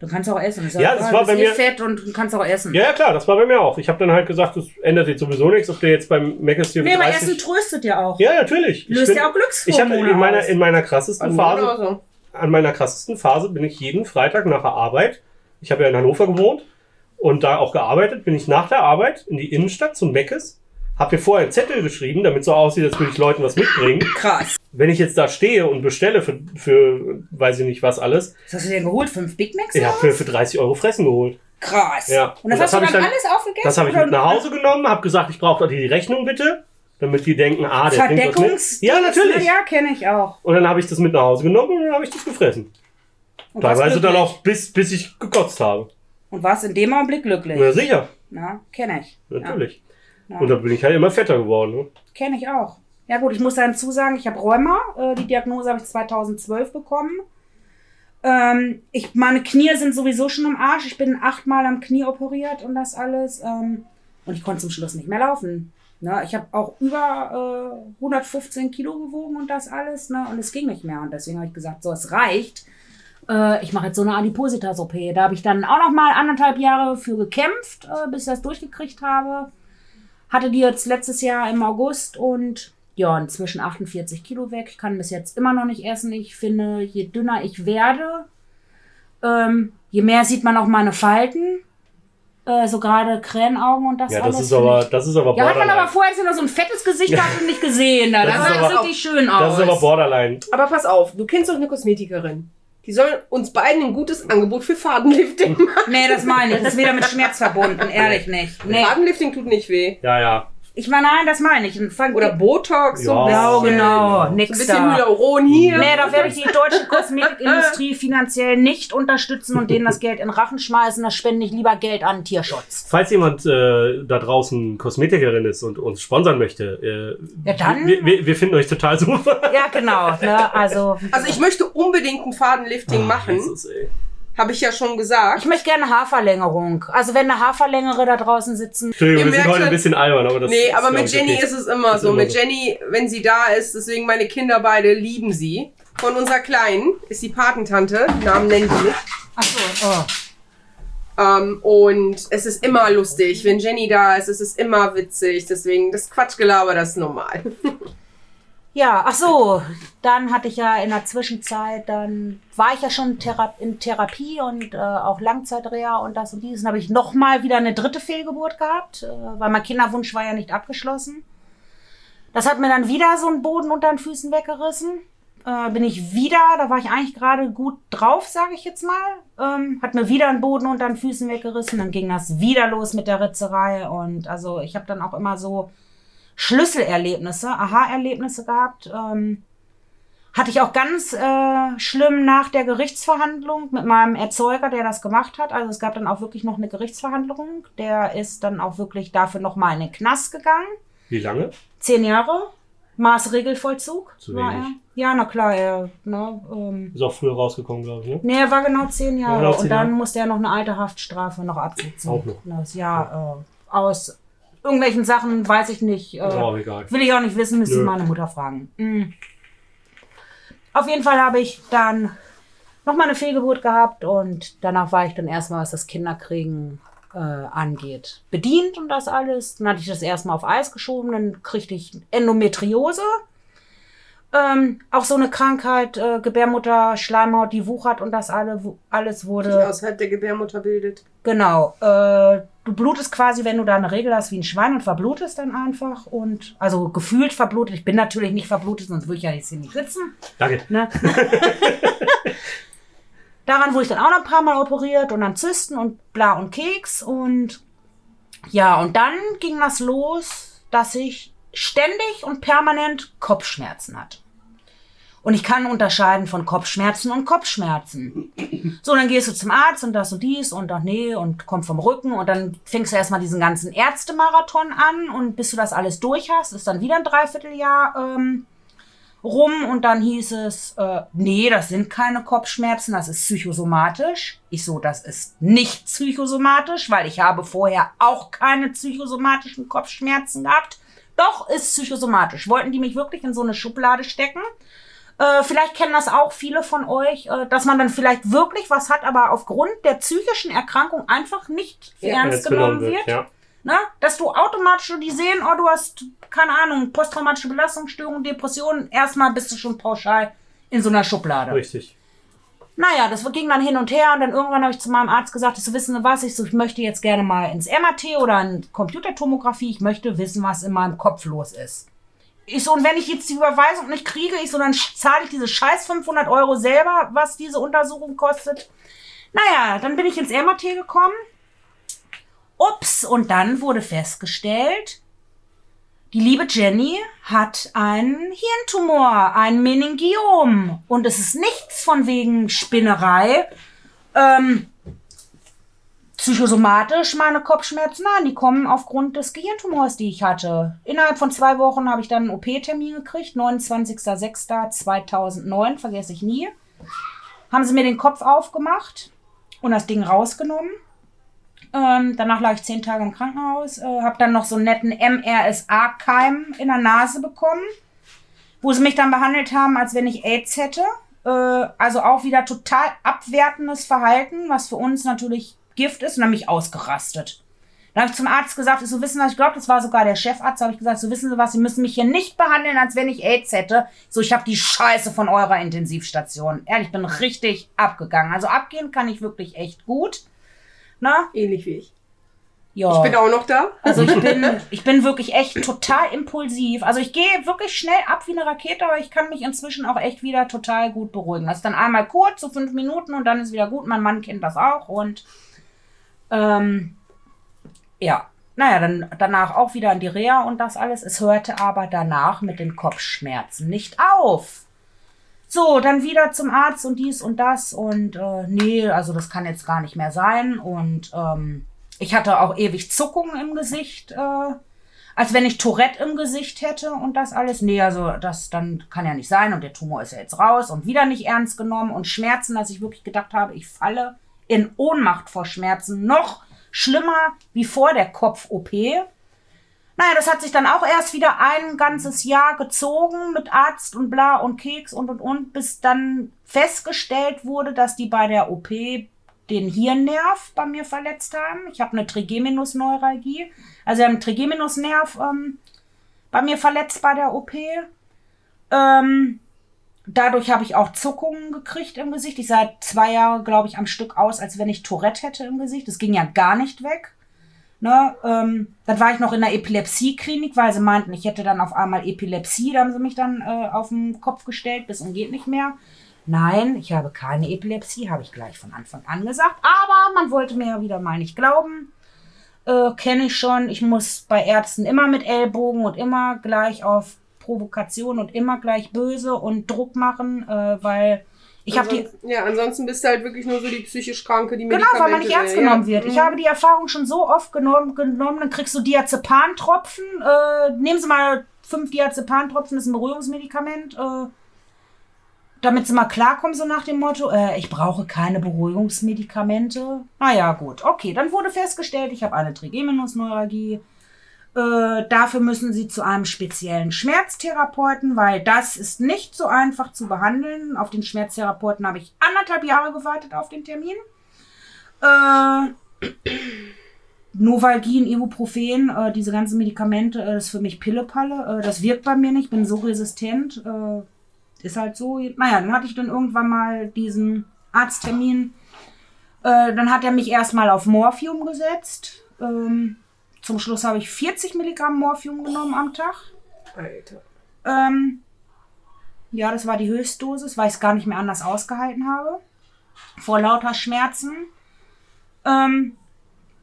dann kannst du auch essen. Sag, Ja, das ah, war du bist bei eh mir- fett und du kannst auch essen. Ja, ja, klar, das war bei mir auch. Ich habe dann halt gesagt, das ändert jetzt sowieso nichts, ob der jetzt beim Mc's hier Nee, aber 30 Essen tröstet ja auch. Ja, natürlich. Ich Löst bin- ja auch Ich habe Glückshormone in meiner, in meiner krassesten Phase. An meiner krassesten Phase bin ich jeden Freitag nach der Arbeit, ich habe ja in Hannover gewohnt und da auch gearbeitet, bin ich nach der Arbeit in die Innenstadt zum Meckes, habe mir vorher einen Zettel geschrieben, damit so aussieht, als würde ich Leuten was mitbringen. Krass. Wenn ich jetzt da stehe und bestelle für, für weiß ich nicht was alles, Was hast du denn geholt? Fünf Big Macs? ja, für, für 30 Euro Fressen geholt. Krass. Ja. Und Und das, das hast du dann, ich dann- alles aufgegessen? Das habe ich mit nach Hause genommen, habe gesagt, ich brauche die Rechnung bitte, damit die denken, ah, der. Verdeckungs. Ja, natürlich. Ja, kenne ich auch. Und dann habe ich das mit nach Hause genommen und dann habe ich das gefressen. Und Teilweise dann auch bis, bis ich gekotzt habe. Und warst in dem Augenblick glücklich. Ja, sicher, Na, kenne ich. natürlich. Ja. Und dann bin ich halt immer fetter geworden. Ne? Kenne ich auch. Ja gut, ich muss dazu sagen, ich habe Rheuma. Äh, die Diagnose habe ich 2012 bekommen. Ähm, ich, meine Knie sind sowieso schon im Arsch. Ich bin achtmal am Knie operiert und das alles. Ähm, und ich konnte zum Schluss nicht mehr laufen. Ne? Ich habe auch über äh, 115 Kilo gewogen und das alles. Ne? Und es ging nicht mehr. Und deswegen habe ich gesagt, so, es reicht. Äh, ich mache jetzt so eine Adipositas-OP. Da habe ich dann auch noch mal anderthalb Jahre für gekämpft, äh, bis ich das durchgekriegt habe. Hatte die jetzt letztes Jahr im August und ja, inzwischen 48 Kilo weg. Ich kann bis jetzt immer noch nicht essen. Ich finde, je dünner ich werde, ähm, je mehr sieht man auch meine Falten. Äh, so gerade Kränenaugen und das Ja, alles. das ist aber, das ist aber ja, hat man aber vorher, so ein fettes Gesicht hatte, nicht gesehen. Da. Das Das, sah aber- wirklich schön aus. Das ist aber Borderline. Aber pass auf, du kennst doch eine Kosmetikerin. Die soll uns beiden ein gutes Angebot für Fadenlifting machen. Nee, das meine ich. Das ist wieder mit Schmerz verbunden. Ehrlich nicht. Nee. Fadenlifting tut nicht weh. Ja, ja. Ich meine, nein, das meine ich. Fang- Oder Botox, so ein bisschen. genau. So ein Nix bisschen da. Hyaluron hier. Nee, da werde ich die deutsche Kosmetikindustrie finanziell nicht unterstützen und denen das Geld in den Rachen schmeißen. Da spende ich lieber Geld an Tierschutz. Falls jemand äh, da draußen Kosmetikerin ist und uns sponsern möchte, äh, Ja, dann- wir, wir, wir finden euch total super. Ja, genau. Ne? Also, Also ich möchte unbedingt ein Fadenlifting machen. Jesus, ey. Habe ich ja schon gesagt. ich möchte gerne Haarverlängerung. Also wenn eine Haarverlängerer da draußen sitzen. Entschuldigung, wir sind heute ein bisschen albern, aber das Nee, ist, aber mit Jenny okay. ist es immer Ist so. immer Mit so. Jenny, wenn sie da ist, deswegen meine Kinder beide lieben sie. Von unserer Kleinen ist die Patentante. Namen nennen sie nicht. Ach so. Oh. Ähm, und es ist immer lustig. Wenn Jenny da ist, es ist immer witzig. Deswegen, das Quatschgelaber, das ist normal. Ja, ach so. Dann hatte ich ja in der Zwischenzeit, dann war ich ja schon Thera in Therapie und äh, auch Langzeitreha und das und dies. Dann habe ich nochmal wieder eine dritte Fehlgeburt gehabt, äh, weil mein Kinderwunsch war ja nicht abgeschlossen. Das hat mir dann wieder so einen Boden unter den Füßen weggerissen. Äh, bin ich wieder, da war ich eigentlich gerade gut drauf, sage ich jetzt mal. Ähm, hat mir wieder einen Boden unter den Füßen weggerissen. Dann ging das wieder los mit der Ritzerei. Und also ich habe dann auch immer so Schlüsselerlebnisse, Aha-Erlebnisse gehabt. Ähm, hatte ich auch ganz äh, schlimm nach der Gerichtsverhandlung mit meinem Erzeuger, der das gemacht hat. Also es gab dann auch wirklich noch eine Gerichtsverhandlung. Der ist dann auch wirklich dafür nochmal in den Knast gegangen. Wie lange? Zehn Jahre. Maßregelvollzug. Zu war wenig. er. Ja, na klar, er, ne, ähm, Ist auch früher rausgekommen, glaube ich, ne? Nee, er war genau zehn Jahre. genau zehn und dann Jahre. musste er noch eine alte Haftstrafe noch absitzen. Auch noch. Das Jahr äh, aus irgendwelchen Sachen weiß ich nicht. Äh, Oh, egal. Will ich auch nicht wissen, müsste Nö. meine Mutter fragen. Mm. Auf jeden Fall habe ich dann nochmal eine Fehlgeburt gehabt und danach war ich dann erstmal, was das Kinderkriegen äh, angeht, bedient und das alles. Dann hatte ich das erstmal auf Eis geschoben, dann kriegte ich Endometriose. Ähm, auch so eine Krankheit, äh, Gebärmutter, Schleimhaut, die wuchert und das alle, alles Die wurde. außerhalb der Gebärmutter bildet. Genau. Äh, du blutest quasi, wenn du da eine Regel hast, wie ein Schwein und verblutest dann einfach. Und also gefühlt verblutet. Ich bin natürlich nicht verblutet, sonst würde ich ja jetzt hier nicht sitzen. Danke. Ne? Daran wurde ich dann auch noch ein paar Mal operiert und dann Zysten und bla und Keks. Und Ja, und dann ging das los, dass ich ständig und permanent Kopfschmerzen hatte. Und ich kann unterscheiden von Kopfschmerzen und Kopfschmerzen. So, dann gehst du zum Arzt und das und dies und ach nee und kommt vom Rücken und dann fängst du erstmal diesen ganzen Ärztemarathon an und bis du das alles durch hast, ist dann wieder ein Dreivierteljahr ähm, rum und dann hieß es, äh, nee, das sind keine Kopfschmerzen, das ist psychosomatisch. Ich so, das ist nicht psychosomatisch, weil ich habe vorher auch keine psychosomatischen Kopfschmerzen gehabt. Doch, ist psychosomatisch. Wollten die mich wirklich in so eine Schublade stecken? Äh, vielleicht kennen das auch viele von euch, äh, dass man dann vielleicht wirklich was hat, aber aufgrund der psychischen Erkrankung einfach nicht Ja, ernst genommen wird. wird, ja. Na, dass du automatisch die sehen, oh, du hast, keine Ahnung, posttraumatische Belastungsstörung, Depressionen, erstmal bist du schon pauschal in so einer Schublade. Richtig. Naja, das ging dann hin und her und dann irgendwann habe ich zu meinem Arzt gesagt, ich so, wissen Sie was, ich so, ich möchte jetzt gerne mal ins MRT oder in Computertomographie, ich möchte wissen, was in meinem Kopf los ist. Ich so, und wenn ich jetzt die Überweisung nicht kriege, ich so, dann zahle ich diese scheiß 500 Euro selber, was diese Untersuchung kostet. Naja, dann bin ich ins MRT gekommen. Ups, und dann wurde festgestellt, die liebe Jenny hat einen Hirntumor, ein Meningiom. Und es ist nichts von wegen Spinnerei. Ähm, psychosomatisch meine Kopfschmerzen, nein, die kommen aufgrund des Gehirntumors, die ich hatte. Innerhalb von zwei Wochen habe ich dann einen OP-Termin gekriegt, 29.06.2009, vergesse ich nie. Haben sie mir den Kopf aufgemacht und das Ding rausgenommen. Ähm, danach lag ich zehn Tage im Krankenhaus, äh, habe dann noch so einen netten MRSA-Keim in der Nase bekommen, wo sie mich dann behandelt haben, als wenn ich AIDS hätte. Äh, also auch wieder total abwertendes Verhalten, was für uns natürlich Gift ist, und dann mich ausgerastet. Dann habe ich zum Arzt gesagt, so wissen Sie, ich glaube, das war sogar der Chefarzt, habe ich gesagt, so wissen Sie was, Sie müssen mich hier nicht behandeln, als wenn ich AIDS hätte. So, ich habe die Scheiße von eurer Intensivstation. Ehrlich, ich bin richtig abgegangen. Also abgehen kann ich wirklich echt gut. Na? Ähnlich wie ich. Ja. Ich bin auch noch da. Also ich bin, ich bin wirklich echt total impulsiv. Also ich gehe wirklich schnell ab wie eine Rakete, aber ich kann mich inzwischen auch echt wieder total gut beruhigen. Das ist dann einmal kurz, so fünf Minuten und dann ist wieder gut. Mein Mann kennt das auch und ähm, ja. Naja, dann danach auch wieder in die Reha und das alles. Es hörte aber danach mit den Kopfschmerzen nicht auf. So, dann wieder zum Arzt und dies und das und äh, nee, also das kann jetzt gar nicht mehr sein und ähm, ich hatte auch ewig Zuckungen im Gesicht, äh, als wenn ich Tourette im Gesicht hätte und das alles. Nee, also das dann kann ja nicht sein und der Tumor ist ja jetzt raus und wieder nicht ernst genommen und Schmerzen, dass ich wirklich gedacht habe, ich falle in Ohnmacht vor Schmerzen. Noch schlimmer wie vor der Kopf-OP. Naja, das hat sich dann auch erst wieder ein ganzes Jahr gezogen mit Arzt und bla und Keks und und und, bis dann festgestellt wurde, dass die bei der OP den Hirnnerv bei mir verletzt haben. Ich habe eine Trigeminusneuralgie. Also einen Trigeminusnerv ähm, bei mir verletzt bei der OP. Ähm, dadurch habe ich auch Zuckungen gekriegt im Gesicht. Ich sah zwei Jahre, glaube ich, am Stück aus, als wenn ich Tourette hätte im Gesicht. Das ging ja gar nicht weg. Ne, ähm, dann war ich noch in der Epilepsieklinik, weil sie meinten, ich hätte dann auf einmal Epilepsie. Da haben sie mich dann äh, auf den Kopf gestellt, bis und geht nicht mehr. Nein, ich habe keine Epilepsie, habe ich gleich von Anfang an gesagt. Aber man wollte mir ja wieder mal nicht glauben. Äh, Kenne ich schon. Ich muss bei Ärzten immer mit Ellbogen und immer gleich auf Provokation und immer gleich böse und Druck machen, äh, weil ich habe die Ja, ansonsten bist du halt wirklich nur so die psychisch Kranke, die Genau, Medikamente weil man nicht ernst genommen ja. wird. Ich Mhm. habe die Erfahrung schon so oft genommen, genommen dann kriegst du Diazepantropfen. Äh, nehmen Sie mal fünf Diazepantropfen, das ist ein Beruhigungsmedikament. Äh, damit sie mal klarkommen, so nach dem Motto, äh, ich brauche keine Beruhigungsmedikamente. Naja, gut. Okay, dann wurde festgestellt, ich habe eine Trigeminusneuralgie. Äh, dafür müssen sie zu einem speziellen Schmerztherapeuten, weil das ist nicht so einfach zu behandeln. Auf den Schmerztherapeuten habe ich anderthalb Jahre gewartet auf den Termin. Äh, Novalgin, Ibuprofen, äh, diese ganzen Medikamente, äh, das ist für mich Pillepalle. Äh, das wirkt bei mir nicht, bin so resistent. Äh, ist halt so. Naja, dann hatte ich dann irgendwann mal diesen Arzttermin. Dann hat er mich erstmal auf Morphium gesetzt. Ähm, zum Schluss habe ich 40 Milligramm Morphium genommen am Tag. Alter. Ähm, ja, das war die Höchstdosis, weil ich es gar nicht mehr anders ausgehalten habe. Vor lauter Schmerzen. Ähm,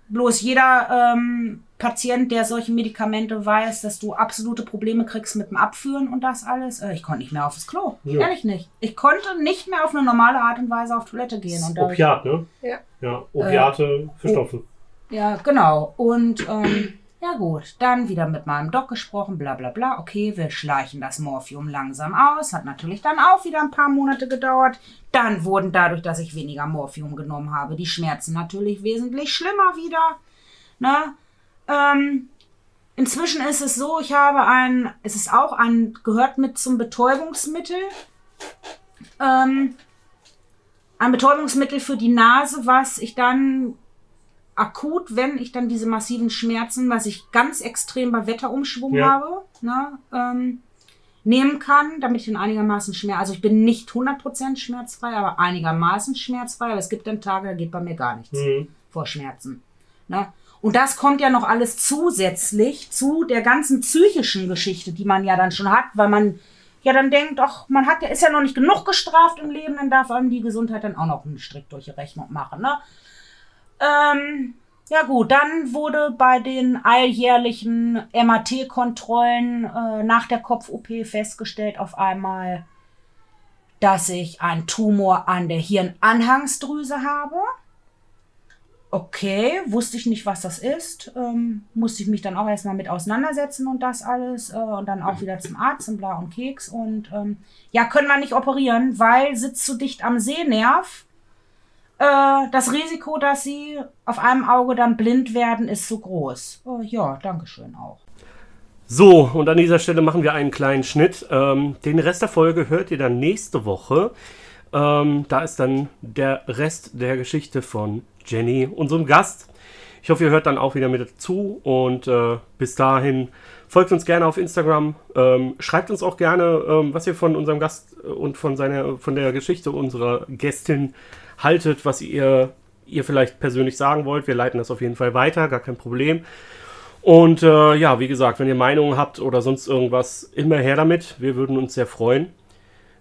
bloß jeder ähm, Patient, der solche Medikamente weiß, dass du absolute Probleme kriegst mit dem Abführen und das alles. Äh, ich konnte nicht mehr aufs Klo. Ja. Ehrlich nicht. Ich konnte nicht mehr auf eine normale Art und Weise auf Toilette gehen. Und Opiat, ne? Ja. Ja, Opiate verstopfen. Ja, genau. Und ähm, ja gut, dann wieder mit meinem Doc gesprochen, bla bla bla. Okay, wir schleichen das Morphium langsam aus. Hat natürlich dann auch wieder ein paar Monate gedauert. Dann wurden dadurch, dass ich weniger Morphium genommen habe, die Schmerzen natürlich wesentlich schlimmer wieder. Ne? Ähm, inzwischen ist es so, ich habe ein, es ist auch ein, gehört mit zum Betäubungsmittel. Ähm, ein Betäubungsmittel für die Nase, was ich dann akut, wenn ich dann diese massiven Schmerzen, was ich ganz extrem bei Wetterumschwung Ja. habe, ne, ähm, nehmen kann, damit ich dann einigermaßen Schmerz, also ich bin nicht 100% schmerzfrei, aber einigermaßen schmerzfrei, aber es gibt dann Tage, da geht bei mir gar nichts Mhm. vor Schmerzen. Ne? Und das kommt ja noch alles zusätzlich zu der ganzen psychischen Geschichte, die man ja dann schon hat, weil man ja dann denkt, ach, man hat ja, ist ja noch nicht genug gestraft im Leben, dann darf einem die Gesundheit dann auch noch einen Strick durch die Rechnung machen. Ne? Ähm, ja gut, dann wurde bei den alljährlichen MAT-Kontrollen äh, nach der Kopf-OP festgestellt auf einmal, dass ich einen Tumor an der Hirnanhangsdrüse habe. Okay, wusste ich nicht, was das ist. Ähm, musste ich mich dann auch erstmal mit auseinandersetzen und das alles. Äh, und dann auch wieder zum Arzt und bla und Keks. Und ähm, ja, können wir nicht operieren, weil sitzt zu dicht am Sehnerv. Äh, das Risiko, dass sie auf einem Auge dann blind werden, ist so groß. Äh, ja, Dankeschön auch. So, und an dieser Stelle machen wir einen kleinen Schnitt. Ähm, den Rest der Folge hört ihr dann nächste Woche. Ähm, da ist dann der Rest der Geschichte von Jenny, unserem Gast. Ich hoffe, ihr hört dann auch wieder mit zu und äh, bis dahin folgt uns gerne auf Instagram. Ähm, schreibt uns auch gerne, ähm, was ihr von unserem Gast und von seiner, von der Geschichte unserer Gästin haltet, was ihr, ihr vielleicht persönlich sagen wollt. Wir leiten das auf jeden Fall weiter, gar kein Problem. Und äh, ja, wie gesagt, wenn ihr Meinungen habt oder sonst irgendwas, immer her damit. Wir würden uns sehr freuen.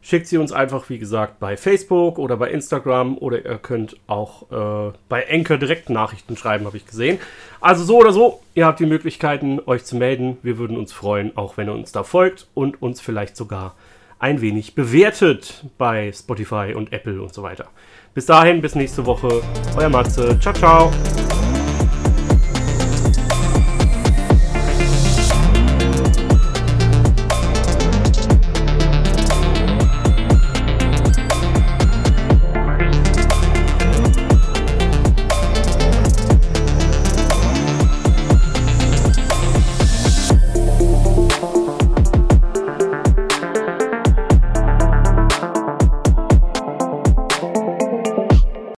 Schickt sie uns einfach, wie gesagt, bei Facebook oder bei Instagram oder ihr könnt auch äh, bei Enker direkt Nachrichten schreiben, habe ich gesehen. Also so oder so, ihr habt die Möglichkeiten, euch zu melden. Wir würden uns freuen, auch wenn ihr uns da folgt und uns vielleicht sogar ein wenig bewertet bei Spotify und Apple und so weiter. Bis dahin, bis nächste Woche. Euer Matze. Ciao, ciao.